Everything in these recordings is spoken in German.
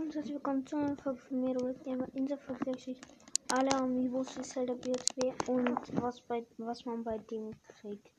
und herzlich willkommen zu einer Folge von mir. In der Folge ich alle Amiibos für Zelda BSW und was, bei, was man bei dem kriegt.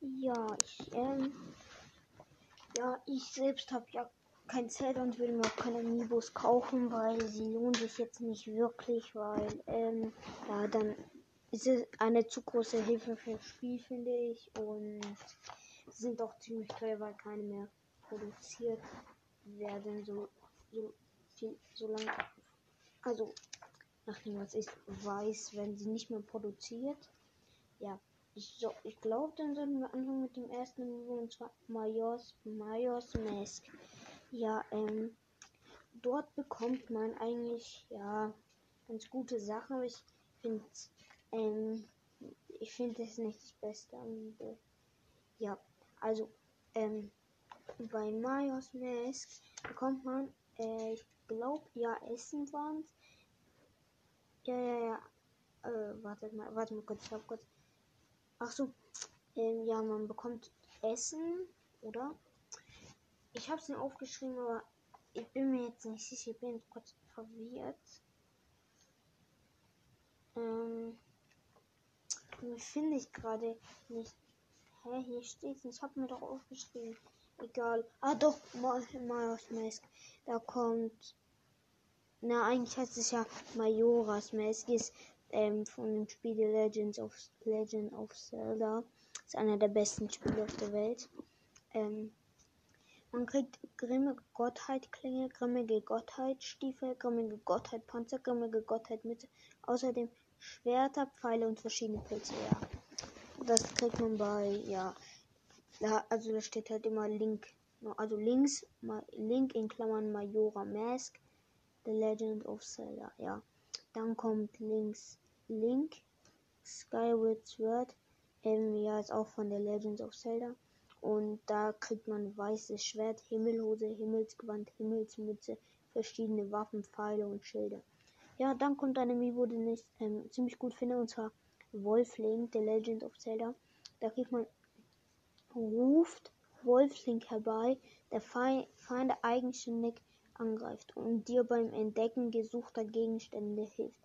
Ja, ich, ähm, ja, ich selbst habe ja kein Zelda und will mir auch keine Amiibos kaufen, weil sie lohnen sich jetzt nicht wirklich, weil, ähm, ja, dann ist es eine zu große Hilfe für das Spiel, finde ich, und sind auch ziemlich teuer, weil keine mehr produziert werden, so, so viel, so lange, also nachdem was ich weiß, wenn sie nicht mehr produziert. Ja, ich, so, ich glaube, dann sollten wir anfangen mit dem ersten Niveau und zwar Majors, Majors Mask. Ja, ähm, dort bekommt man eigentlich, ja, ganz gute Sachen, ich finde, ähm, ich finde es nicht das Beste Amiibo. Ja, also, ähm, bei Majos Mask bekommt man, äh, ich glaube, ja, Essen waren Ja, ja, ja. Äh, wartet mal, warte mal kurz, ich hab kurz. Ach so, ähm, ja, man bekommt Essen, oder? Ich habe es mir aufgeschrieben, aber ich bin mir jetzt nicht sicher, ich bin kurz verwirrt. Ähm, finde ich gerade nicht. Hä, hier steht Ich habe mir doch aufgeschrieben. Egal. Ah, doch, Majora's Mask. Da kommt. Na, eigentlich heißt es ja Majora's Mask. Ist ähm, von dem Spiel Legends of Legend of Zelda. Ist einer der besten Spiele auf der Welt. Ähm, man kriegt grimmige Gottheit Klinge, grimmige Gottheit Stiefel, grimmige Gottheit Panzer, grimmige Gottheit Mitte. Außerdem Schwerter, Pfeile und verschiedene Pilze. Ja. Das kriegt man bei, ja, da, also da steht halt immer Link. Also links, Link in Klammern Majora Mask, The Legend of Zelda, ja. Dann kommt links Link, Skyward Sword, ähm, ja, ist auch von The Legend of Zelda. Und da kriegt man weißes Schwert, Himmelhose, Himmelsgewand, Himmelsmütze, verschiedene Waffen, Pfeile und Schilder. Ja, dann kommt eine Amiibo, den ich ähm, ziemlich gut finde, und zwar Wolfling, The Legend of Zelda. Da kriegt man ruft Wolfling herbei, der Feinde eigenständig angreift und dir beim Entdecken gesuchter Gegenstände hilft.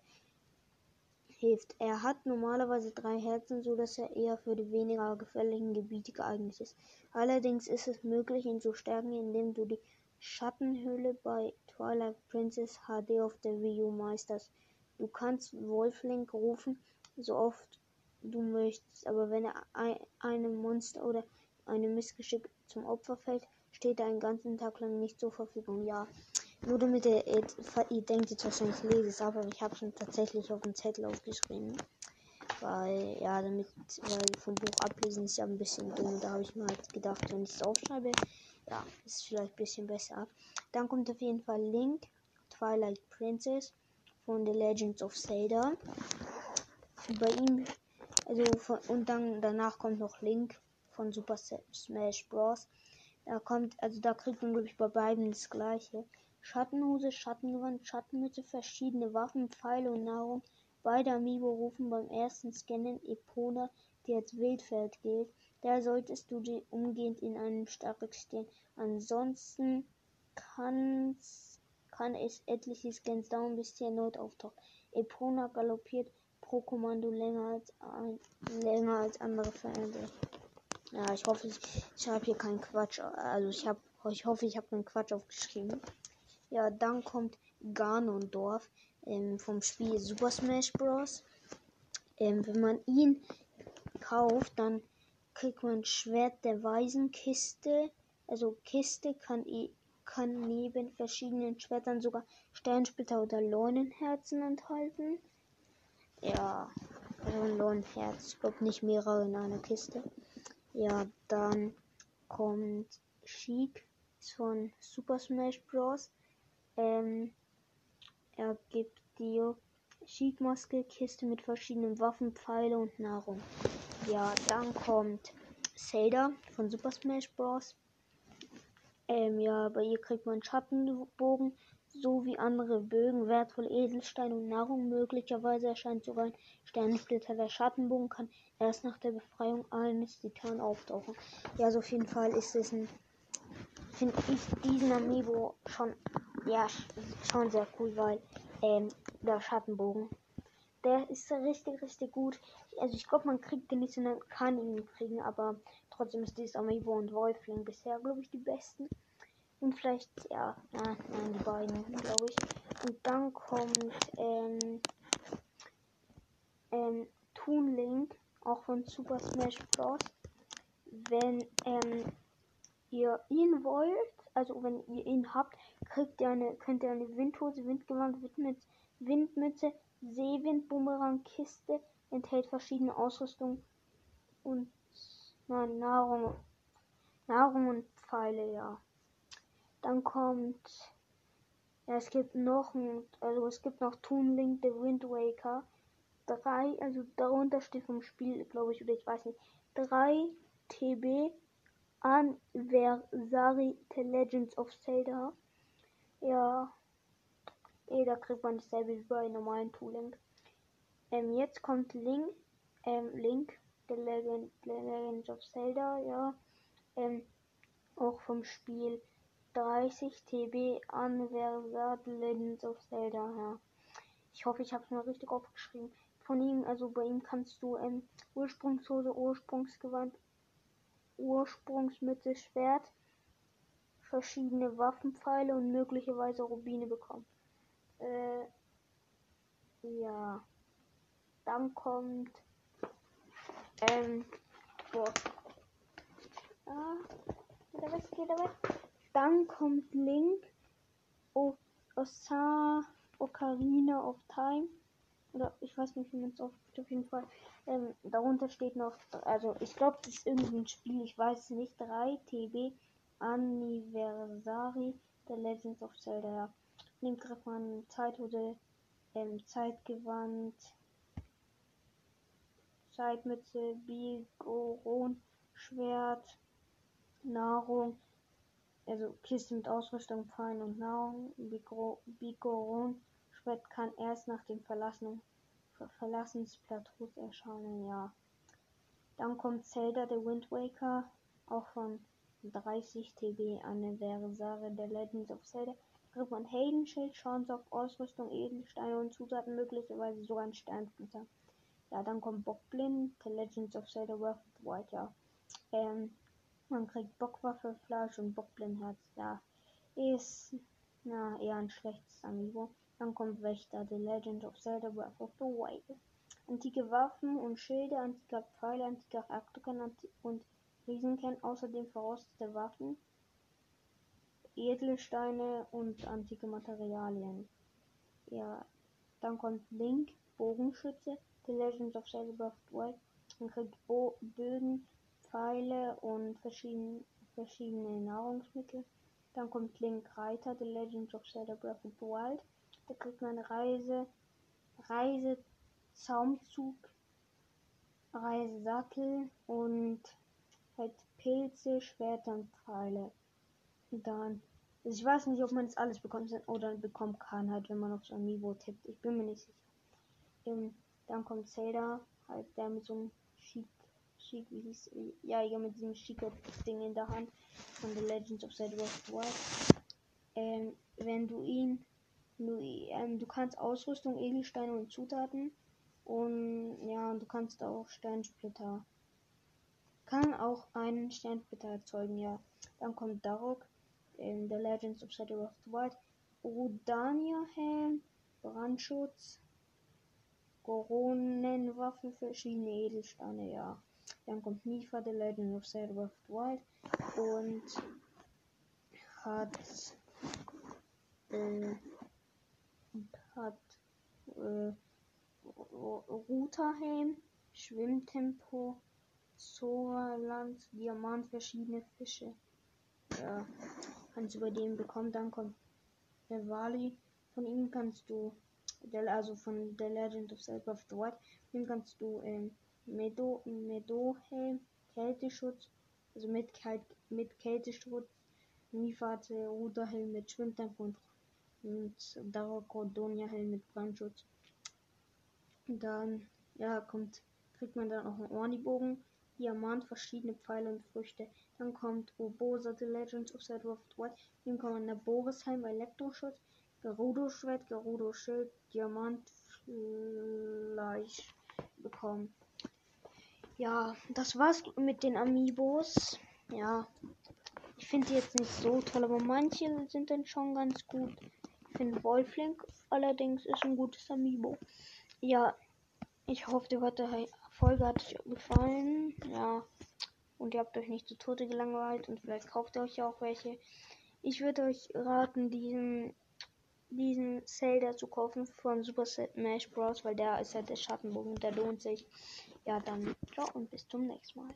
hilft. Er hat normalerweise drei Herzen, so dass er eher für die weniger gefährlichen Gebiete geeignet ist. Allerdings ist es möglich, ihn zu stärken, indem du die Schattenhöhle bei Twilight Princess HD auf der Wii U meisterst. Du kannst Wolfling rufen, so oft du möchtest, aber wenn er einem Monster oder einem Missgeschick zum Opfer fällt, steht er einen ganzen Tag lang nicht zur Verfügung. Ja, nur damit ihr, ihr denkt jetzt wahrscheinlich, ich lese es ab, aber ich habe schon tatsächlich auf den Zettel aufgeschrieben. Weil, ja, damit, weil vom Buch ablesen ist ja ein bisschen dumm. Da habe ich mir halt gedacht, wenn ich es aufschreibe, ja, ist vielleicht ein bisschen besser. Dann kommt auf jeden Fall Link, Twilight Princess von The Legends of Zelda. Bei ihm, also von, und dann danach kommt noch Link von Super Smash Bros. Da kommt, also da kriegt man, glaube ich, bei beiden das gleiche. Schattenhose, Schattengewand, Schattenmütze, verschiedene Waffen, Pfeile und Nahrung. Beide Amiibo rufen beim ersten Scannen Epona, die als Wildfeld gilt. Da solltest du die umgehend in einem Stark stehen. Ansonsten kann's, kann es etliche Scans dauern, bis sie erneut auftaucht. Epona galoppiert pro Kommando länger als, ein, länger als andere Feinde. Ja, ich hoffe, ich, ich habe hier keinen Quatsch. Also ich habe, ich hoffe, ich habe keinen Quatsch aufgeschrieben. Ja, dann kommt Ganondorf ähm, vom Spiel Super Smash Bros. Ähm, wenn man ihn kauft, dann kriegt man Schwert der Waisenkiste. Also Kiste kann, kann neben verschiedenen Schwertern sogar Sternsplitter oder Leunenherzen enthalten. Ja, also ein Leunenherz. Ich glaube nicht mehrere in einer Kiste. Ja, dann kommt Sheik von Super Smash Bros. Ähm, er gibt dir Sheik-Maske, Kiste mit verschiedenen Waffen, Pfeile und Nahrung. Ja, dann kommt Zelda von Super Smash Bros. Ähm, ja, bei ihr kriegt man Schattenbogen sowie andere Bögen, wertvolle Edelsteine und Nahrung. Möglicherweise erscheint sogar ein Sternensplitter. Der Schattenbogen kann erst nach der Befreiung eines Titanen auftauchen. Ja, also auf jeden Fall ist es ein finde ich diesen Amiibo schon, ja, schon sehr cool, weil ähm, der Schattenbogen, der ist richtig, richtig gut. Also ich glaube, man kriegt den nicht, sondern kann ihn kriegen, aber trotzdem ist dieses Amiibo und Wolfling bisher, glaube ich, die besten. Und vielleicht, ja, ja nein, die beiden, glaube ich. Und dann kommt ähm, ähm, Toon Link, auch von Super Smash Bros. Wenn ähm, ihr ihn wollt, also wenn ihr ihn habt, kriegt ihr eine, könnt ihr eine Windhose, Windgewand, Windmütze, Windmütze Seewind, Bumerang, Kiste, enthält verschiedene Ausrüstung und na, Nahrung, Nahrung und Pfeile, ja. Dann kommt, ja, es gibt noch ein, also es gibt noch Toon Link, The Wind Waker. Drei, also darunter steht vom Spiel, glaube ich, oder ich weiß nicht, 3 TB Anniversary The Legends of Zelda. Ja. Eh, da kriegt man dasselbe wie bei normalen Tooling. Ähm, jetzt kommt Link, ähm, Link, The, Legend, The Legends of Zelda, ja. Ähm, auch vom Spiel 30 TB Anniversary The Legends of Zelda, ja. Ich hoffe, ich habe es mal richtig aufgeschrieben. Von ihm, also bei ihm kannst du ähm, Ursprungshose, Ursprungsgewand Ursprungsmütze, Schwert, verschiedene Waffenpfeile und möglicherweise Rubine bekommen. Äh, ja. Dann kommt. Ähm. Boah. Ah, geht er weg, geht er weg. Dann kommt Link. Ocarina of Time. Oder ich weiß nicht, wie man es auf jeden Fall. Ähm, darunter steht noch, also ich glaube, das ist irgendein Spiel, ich weiß nicht, 3 TB Anniversary der Legends of Zelda. Ja. Nimmt kriegt man Zeithose, ähm, Zeitgewand, Zeitmütze, Bigoron, Schwert, Nahrung, also Kiste mit Ausrüstung, Pfeilen und Nahrung. Bigoron, Schwert kann erst nach dem Verlassen Verlassensplateaus erscheinen, ja. Dann kommt Zelda The Wind Waker, auch von 30 TB Anniversare der Legends of Zelda. Kriegt man Heldenschild, Chance auf Ausrüstung, Edelsteine und Zutaten, möglicherweise sogar ein Sternsplitter. Ja, dann kommt Bockblind, The Legends of Zelda Breath of. Ähm, man kriegt Bockwaffe, Fleisch und Bockblindherz, ja. Ist, na, eher ein schlechtes Amiibo. Dann kommt Wächter, The Legend of Zelda Breath of the Wild. Antike Waffen und Schilde, antiker Pfeile, antiker Raktoken anti und Riesenkern, außerdem verrostete Waffen, Edelsteine und antike Materialien. Ja, dann kommt Link, Bogenschütze, The Legend of Zelda Breath of the Wild. Man kriegt Bo Bögen, Pfeile und verschiedene, verschiedene Nahrungsmittel. Dann kommt Link Reiter, The Legend of Zelda Breath of the Wild. Da kriegt man Reise, Reise, Zaumzug, Reisesattel und halt Pilze, Schwerter und Pfeile. Und dann, also ich weiß nicht, ob man das alles bekommt oder bekommen kann, halt, wenn man auf so ein Niveau tippt. Ich bin mir nicht sicher. Ähm, dann kommt Zelda, halt der mit so einem schick, schick, wie hieß, ja, ja, mit diesem schicker Ding in der Hand von The Legends of Zelda Wild. Ähm, wenn du ihn Du, ähm, du kannst Ausrüstung, Edelsteine und Zutaten. Und ja, du kannst auch Sternsplitter. Kann auch einen Sternsplitter erzeugen, ja. Dann kommt Darok in The Legends of Shadow of the Wild. Udania Helm, Brandschutz, Koronenwaffe, verschiedene Edelsteine, ja. Dann kommt Nifa, The Legend of of the Wild. Und hat äh, hat äh, Routerhelm, Schwimmtempo, Zoraland, Diamant, verschiedene Fische. Ja, kannst du bei dem bekommen. Dann kommt der Wali. Von ihm kannst du, also von The Legend of Zelda of the Wild, von ihm kannst du ähm, Medo, Medo Helm, Kälteschutz, also mit, Kält, mit Kälteschutz, Miefate, Ruderhelm mit Schwimmtempo und und Dauerkordonia Helm mit Brandschutz. Und dann, ja, kommt, kriegt man dann auch einen Ornibogen, Diamant, verschiedene Pfeile und Früchte. Dann kommt Urbosa, The Legends of Zelda of Wild. Dann kommt Borisheim, Elektroschutz, Gerudo-Schwert, Gerudo-Schild, Diamant, Fleisch bekommen. Ja, das war's mit den Amiibos. Ja, ich finde die jetzt nicht so toll, aber manche sind dann schon ganz gut. Ich finde Wolflink allerdings ist ein gutes Amiibo. Ja, ich hoffe, die Folge hat euch gefallen. Ja, und ihr habt euch nicht zu Tode gelangweilt und vielleicht kauft ihr euch ja auch welche. Ich würde euch raten, diesen diesen Zelda zu kaufen von Super Smash Bros., weil der ist halt der Schattenbogen, der lohnt sich. Ja, dann ciao und bis zum nächsten Mal.